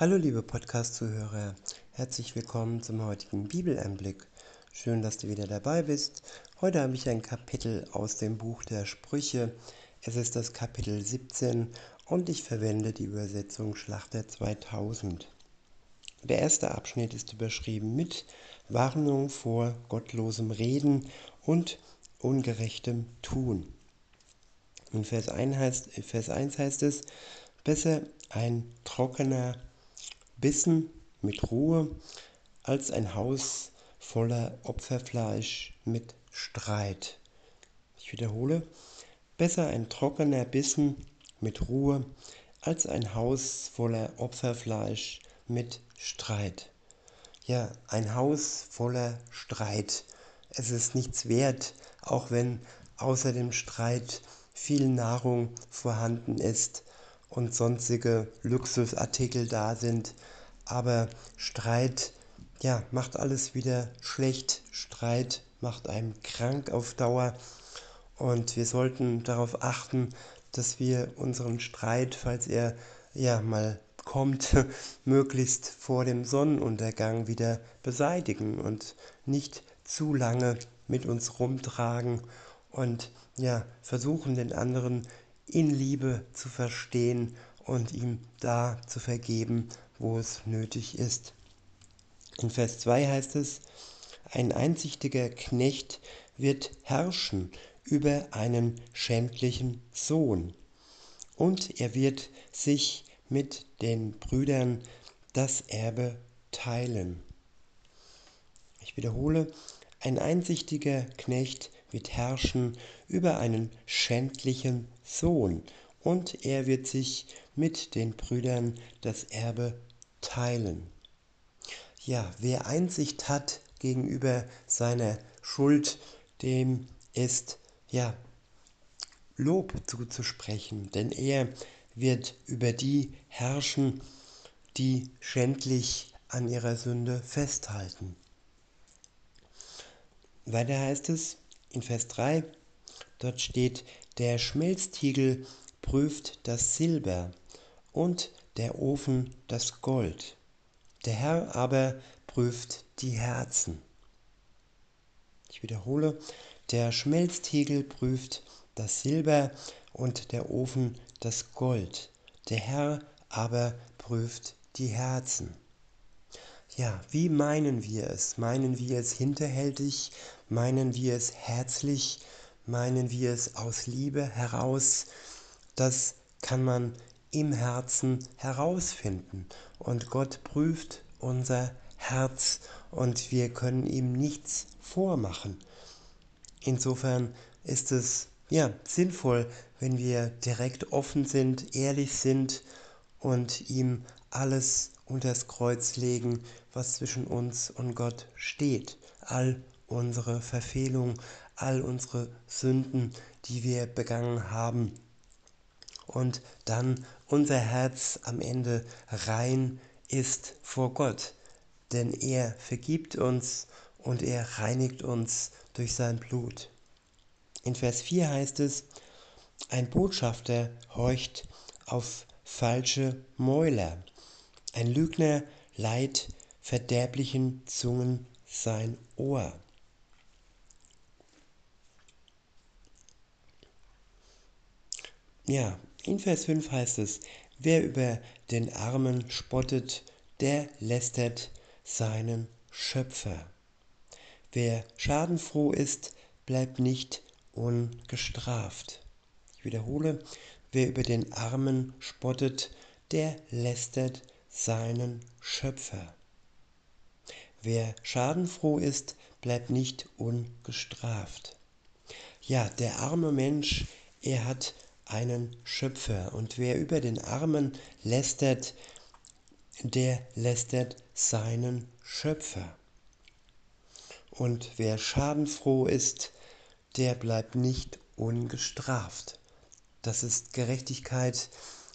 Hallo liebe Podcast-Zuhörer, herzlich willkommen zum heutigen Bibeleinblick. Schön, dass du wieder dabei bist. Heute habe ich ein Kapitel aus dem Buch der Sprüche. Es ist das Kapitel 17 und ich verwende die Übersetzung Schlachter 2000. Der erste Abschnitt ist überschrieben mit Warnung vor gottlosem Reden und ungerechtem Tun. In Vers 1 heißt, Vers 1 heißt es, besser ein trockener Bissen mit Ruhe als ein Haus voller Opferfleisch mit Streit. Ich wiederhole, besser ein trockener Bissen mit Ruhe als ein Haus voller Opferfleisch mit Streit. Ja, ein Haus voller Streit. Es ist nichts wert, auch wenn außer dem Streit viel Nahrung vorhanden ist und sonstige Luxusartikel da sind. Aber Streit, ja, macht alles wieder schlecht. Streit macht einem krank auf Dauer. Und wir sollten darauf achten, dass wir unseren Streit, falls er ja mal kommt, möglichst vor dem Sonnenuntergang wieder beseitigen und nicht zu lange mit uns rumtragen und ja, versuchen den anderen in Liebe zu verstehen und ihm da zu vergeben, wo es nötig ist. In Vers 2 heißt es, ein einsichtiger Knecht wird herrschen über einen schändlichen Sohn, und er wird sich mit den Brüdern das Erbe teilen. Ich wiederhole, ein einsichtiger Knecht wird herrschen über einen schändlichen Sohn, und er wird sich mit den Brüdern das Erbe teilen. Ja, wer Einsicht hat gegenüber seiner Schuld, dem ist ja Lob zuzusprechen, denn er wird über die herrschen, die schändlich an ihrer Sünde festhalten. Weiter heißt es in Vers 3, dort steht, der Schmelztiegel prüft das Silber und der Ofen das Gold. Der Herr aber prüft die Herzen. Ich wiederhole, der Schmelztiegel prüft das Silber und der Ofen das Gold. Der Herr aber prüft die Herzen. Ja, wie meinen wir es? Meinen wir es hinterhältig? Meinen wir es herzlich? Meinen wir es aus Liebe heraus? Das kann man im Herzen herausfinden. Und Gott prüft unser Herz und wir können ihm nichts vormachen. Insofern ist es ja sinnvoll, wenn wir direkt offen sind, ehrlich sind und ihm alles unters Kreuz legen, was zwischen uns und Gott steht. All unsere Verfehlungen, all unsere Sünden, die wir begangen haben. Und dann unser Herz am Ende rein ist vor Gott. Denn er vergibt uns und er reinigt uns durch sein Blut. In Vers 4 heißt es, ein Botschafter horcht auf falsche Mäuler. Ein Lügner leiht verderblichen Zungen sein Ohr. Ja, in Vers 5 heißt es, wer über den Armen spottet, der lästert seinen Schöpfer. Wer schadenfroh ist, bleibt nicht ungestraft. Ich wiederhole, wer über den Armen spottet, der lästert seinen Schöpfer. Wer schadenfroh ist, bleibt nicht ungestraft. Ja, der arme Mensch, er hat einen Schöpfer und wer über den Armen lästert, der lästert seinen Schöpfer. Und wer schadenfroh ist, der bleibt nicht ungestraft. Das ist Gerechtigkeit,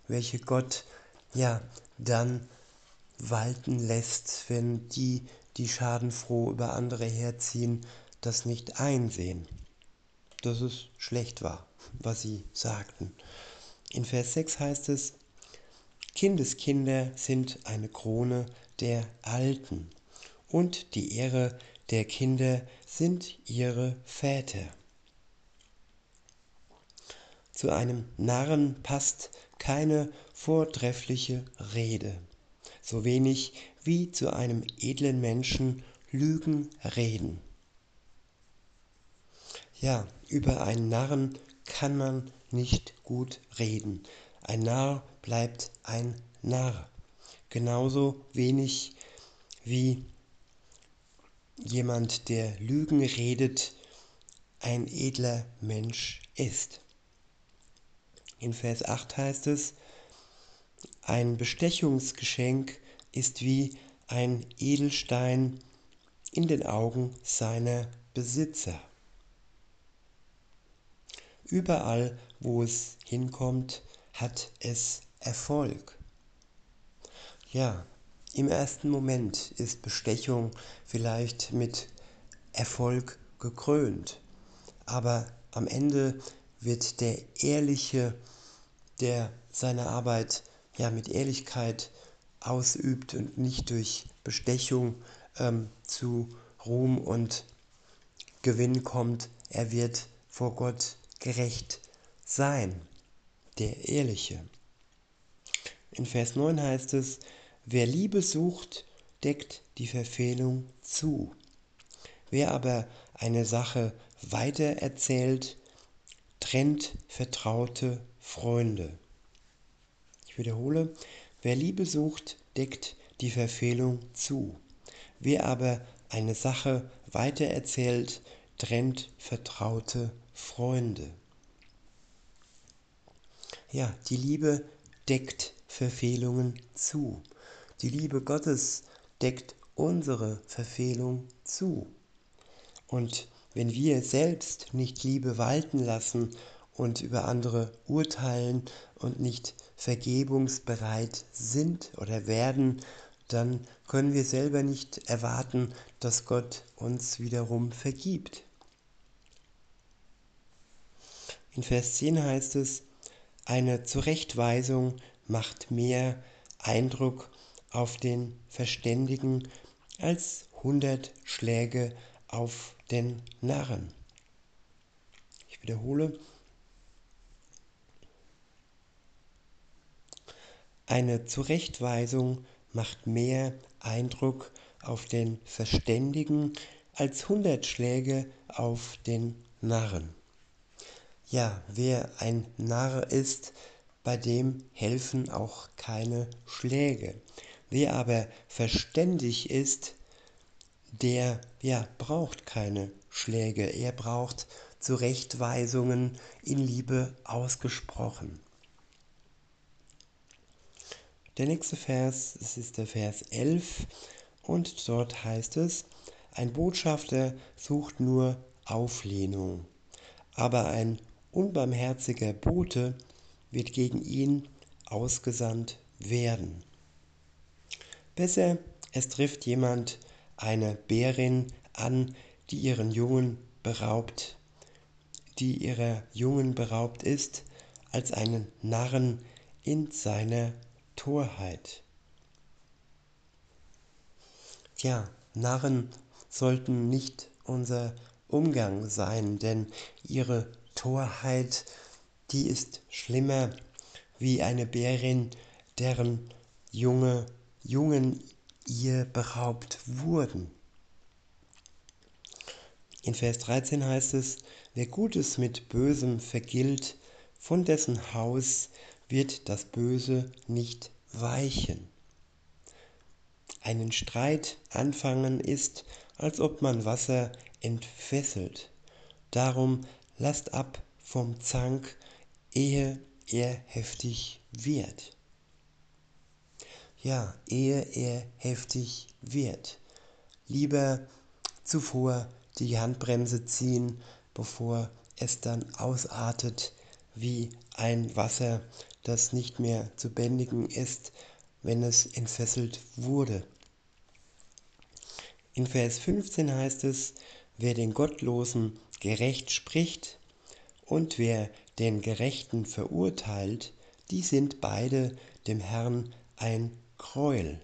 welche Gott ja dann walten lässt, wenn die, die schadenfroh über andere herziehen, das nicht einsehen, dass es schlecht war, was sie sagten. In Vers 6 heißt es, Kindeskinder sind eine Krone der Alten und die Ehre der Kinder sind ihre Väter. Zu einem Narren passt keine vortreffliche Rede, so wenig wie zu einem edlen Menschen Lügen reden. Ja, über einen Narren kann man nicht gut reden. Ein Narr bleibt ein Narr. Genauso wenig wie jemand, der Lügen redet, ein edler Mensch ist. In Vers 8 heißt es, ein Bestechungsgeschenk ist wie ein Edelstein in den Augen seiner Besitzer. Überall, wo es hinkommt, hat es Erfolg. Ja, im ersten Moment ist Bestechung vielleicht mit Erfolg gekrönt, aber am Ende wird der Ehrliche, der seine Arbeit ja mit Ehrlichkeit ausübt und nicht durch Bestechung ähm, zu Ruhm und Gewinn kommt, er wird vor Gott gerecht sein, der Ehrliche. In Vers 9 heißt es, wer Liebe sucht, deckt die Verfehlung zu. Wer aber eine Sache weitererzählt, trennt vertraute Freunde. Ich wiederhole, wer Liebe sucht, deckt die Verfehlung zu. Wer aber eine Sache weitererzählt, trennt vertraute Freunde. Ja, die Liebe deckt Verfehlungen zu. Die Liebe Gottes deckt unsere Verfehlung zu. Und wenn wir selbst nicht Liebe walten lassen und über andere urteilen und nicht vergebungsbereit sind oder werden, dann können wir selber nicht erwarten, dass Gott uns wiederum vergibt. In Vers 10 heißt es, eine Zurechtweisung macht mehr Eindruck auf den Verständigen als hundert Schläge auf den Narren. Ich wiederhole, eine Zurechtweisung macht mehr Eindruck auf den Verständigen als hundert Schläge auf den Narren. Ja, wer ein Narr ist, bei dem helfen auch keine Schläge. Wer aber verständig ist, der ja braucht keine Schläge. Er braucht Zurechtweisungen in Liebe ausgesprochen. Der nächste Vers, es ist der Vers 11 und dort heißt es, ein Botschafter sucht nur Auflehnung, aber ein unbarmherziger Bote wird gegen ihn ausgesandt werden. Besser, es trifft jemand eine Bärin an, die ihren Jungen beraubt, die ihrer Jungen beraubt ist, als einen Narren in seiner Torheit. Ja, Narren sollten nicht unser Umgang sein, denn ihre Torheit, die ist schlimmer wie eine Bärin, deren junge Jungen ihr beraubt wurden. In Vers 13 heißt es, wer Gutes mit Bösem vergilt, von dessen Haus wird das Böse nicht weichen. Einen Streit anfangen ist, als ob man Wasser entfesselt. Darum lasst ab vom Zank, ehe er heftig wird. Ja, ehe er heftig wird. Lieber zuvor die Handbremse ziehen, bevor es dann ausartet wie ein Wasser, das nicht mehr zu bändigen ist, wenn es entfesselt wurde. In Vers 15 heißt es, wer den Gottlosen gerecht spricht und wer den Gerechten verurteilt, die sind beide dem Herrn ein Gräuel.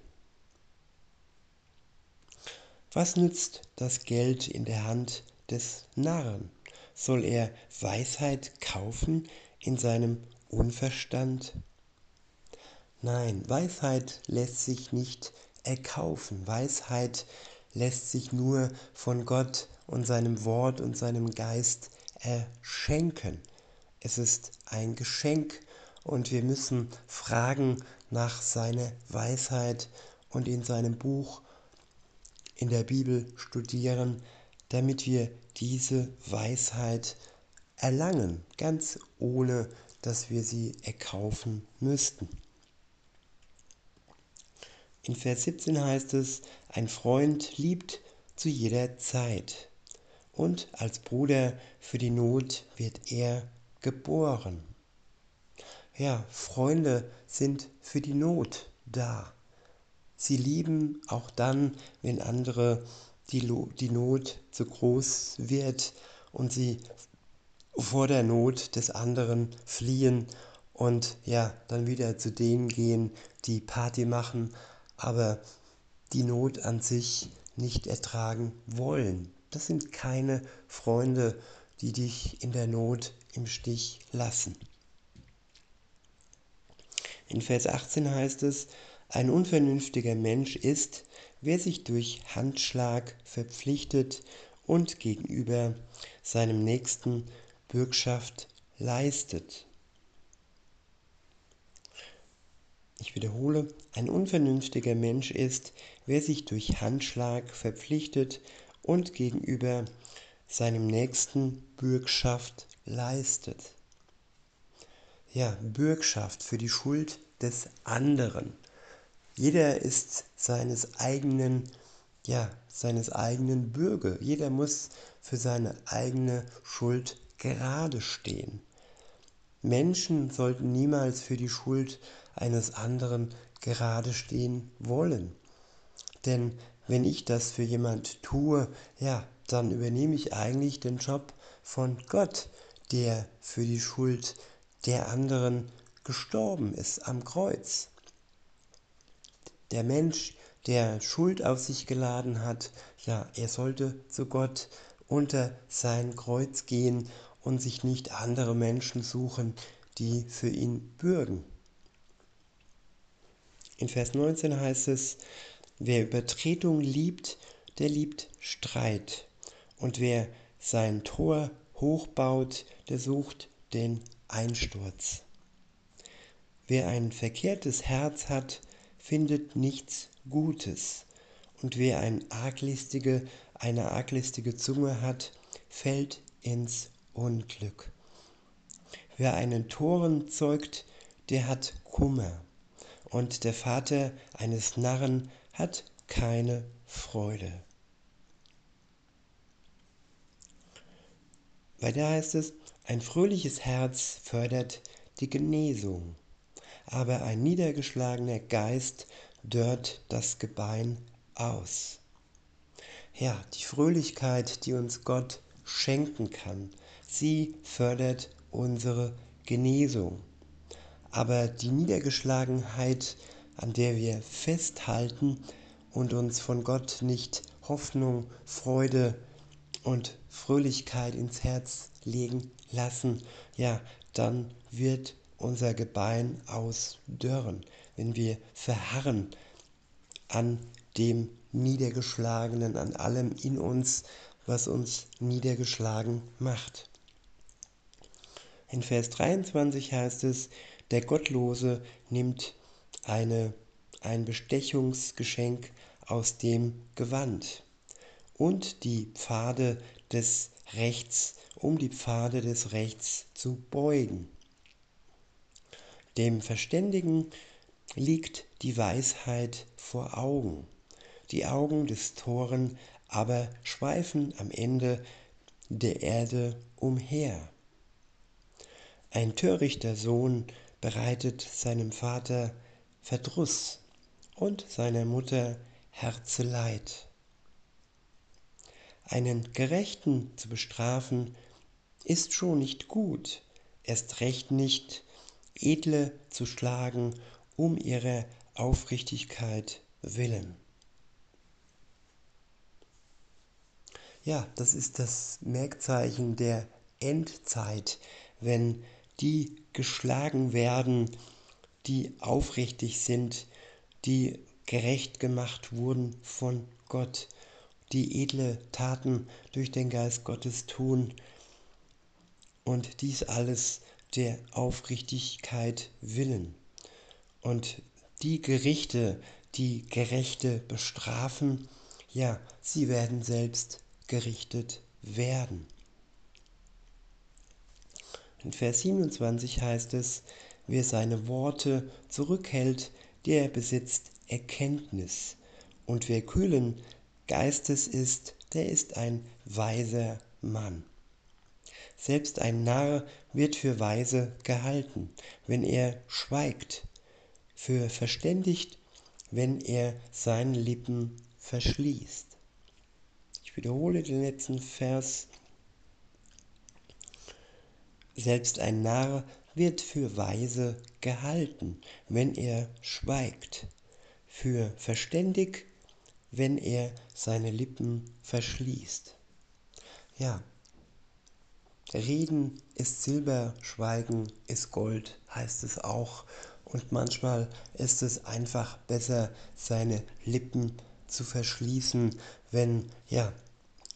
Was nützt das Geld in der Hand des Narren? Soll er Weisheit kaufen in seinem Unverstand? Nein, Weisheit lässt sich nicht erkaufen. Weisheit lässt sich nur von Gott und seinem Wort und seinem Geist erschenken. Es ist ein Geschenk und wir müssen fragen nach seiner Weisheit und in seinem Buch in der Bibel studieren, damit wir diese Weisheit erlangen, ganz ohne dass wir sie erkaufen müssten. In Vers 17 heißt es, ein Freund liebt zu jeder Zeit und als Bruder für die Not wird er geboren. Ja, Freunde sind für die Not da. Sie lieben auch dann, wenn andere die, die Not zu groß wird und sie vor der Not des anderen fliehen und ja, dann wieder zu denen gehen, die Party machen, aber die Not an sich nicht ertragen wollen. Das sind keine Freunde, die dich in der Not im Stich lassen. In Vers 18 heißt es, ein unvernünftiger Mensch ist, wer sich durch Handschlag verpflichtet und gegenüber seinem Nächsten Bürgschaft leistet. Ich wiederhole, ein unvernünftiger Mensch ist, wer sich durch Handschlag verpflichtet und gegenüber seinem Nächsten Bürgschaft leistet. Ja, Bürgschaft für die Schuld des anderen. Jeder ist seines eigenen, ja, seines eigenen Bürger. Jeder muss für seine eigene Schuld gerade stehen. Menschen sollten niemals für die Schuld eines anderen gerade stehen wollen. Denn wenn ich das für jemand tue, ja, dann übernehme ich eigentlich den Job von Gott, der für die Schuld der anderen gestorben ist am Kreuz. Der Mensch, der Schuld auf sich geladen hat, ja, er sollte zu Gott unter sein Kreuz gehen und sich nicht andere Menschen suchen, die für ihn bürgen. In Vers 19 heißt es, wer Übertretung liebt, der liebt Streit. Und wer sein Tor hochbaut, der sucht den Einsturz. Wer ein verkehrtes Herz hat, findet nichts Gutes. Und wer ein arglistige, eine arglistige Zunge hat, fällt ins Unglück. Wer einen Toren zeugt, der hat Kummer. Und der Vater eines Narren hat keine Freude. Weiter heißt es, ein fröhliches Herz fördert die Genesung, aber ein niedergeschlagener Geist dörrt das Gebein aus. Ja, die Fröhlichkeit, die uns Gott schenken kann, sie fördert unsere Genesung. Aber die Niedergeschlagenheit, an der wir festhalten und uns von Gott nicht Hoffnung, Freude, und Fröhlichkeit ins Herz legen lassen, ja, dann wird unser Gebein ausdörren, wenn wir verharren an dem Niedergeschlagenen, an allem in uns, was uns niedergeschlagen macht. In Vers 23 heißt es, der Gottlose nimmt eine, ein Bestechungsgeschenk aus dem Gewand und die Pfade des Rechts, um die Pfade des Rechts zu beugen. Dem Verständigen liegt die Weisheit vor Augen, die Augen des Toren aber schweifen am Ende der Erde umher. Ein törichter Sohn bereitet seinem Vater Verdruss und seiner Mutter Herzeleid. Einen Gerechten zu bestrafen, ist schon nicht gut, erst recht nicht edle zu schlagen um ihrer Aufrichtigkeit willen. Ja, das ist das Merkzeichen der Endzeit, wenn die geschlagen werden, die aufrichtig sind, die gerecht gemacht wurden von Gott, die edle Taten durch den Geist Gottes tun und dies alles der Aufrichtigkeit willen. Und die Gerichte, die Gerechte bestrafen, ja, sie werden selbst gerichtet werden. In Vers 27 heißt es, wer seine Worte zurückhält, der besitzt Erkenntnis. Und wer kühlen Geistes ist, der ist ein weiser Mann. Selbst ein Narr wird für weise gehalten, wenn er schweigt, für verständigt, wenn er seine Lippen verschließt. Ich wiederhole den letzten Vers. Selbst ein Narr wird für weise gehalten, wenn er schweigt, für verständig, wenn er seine Lippen verschließt. Ja, Reden ist Silber, Schweigen ist Gold, heißt es auch. Und manchmal ist es einfach besser, seine Lippen zu verschließen, wenn ja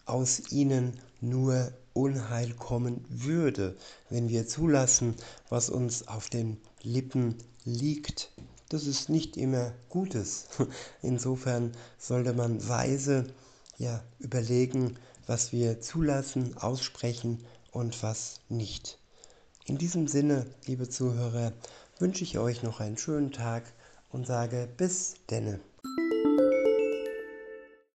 aus ihnen nur Unheil kommen würde, wenn wir zulassen, was uns auf den Lippen liegt. Das ist nicht immer Gutes. Insofern sollte man weise ja, überlegen, was wir zulassen, aussprechen und was nicht. In diesem Sinne, liebe Zuhörer, wünsche ich euch noch einen schönen Tag und sage bis denne.